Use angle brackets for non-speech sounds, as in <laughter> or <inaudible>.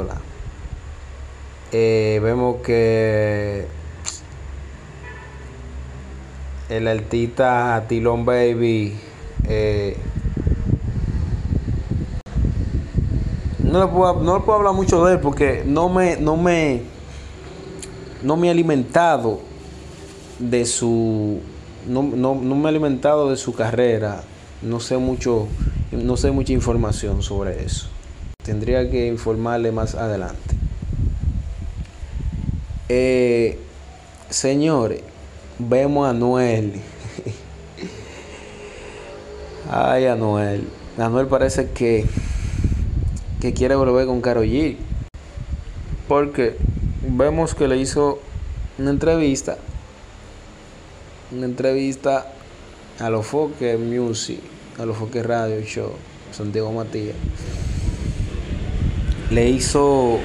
viéndola. Eh, vemos que el artista Tilon Baby eh, no le, puedo, no le puedo hablar mucho de él porque no me no me no me he alimentado de su no, no, no me he alimentado de su carrera no sé mucho no sé mucha información sobre eso tendría que informarle más adelante eh, señores vemos a Anuel. <laughs> Ay, Anuel. Anuel parece que, que quiere volver con Karol G. Porque vemos que le hizo una entrevista. Una entrevista a los Foque Music, a los Foque Radio Show, Santiago Matías. Le hizo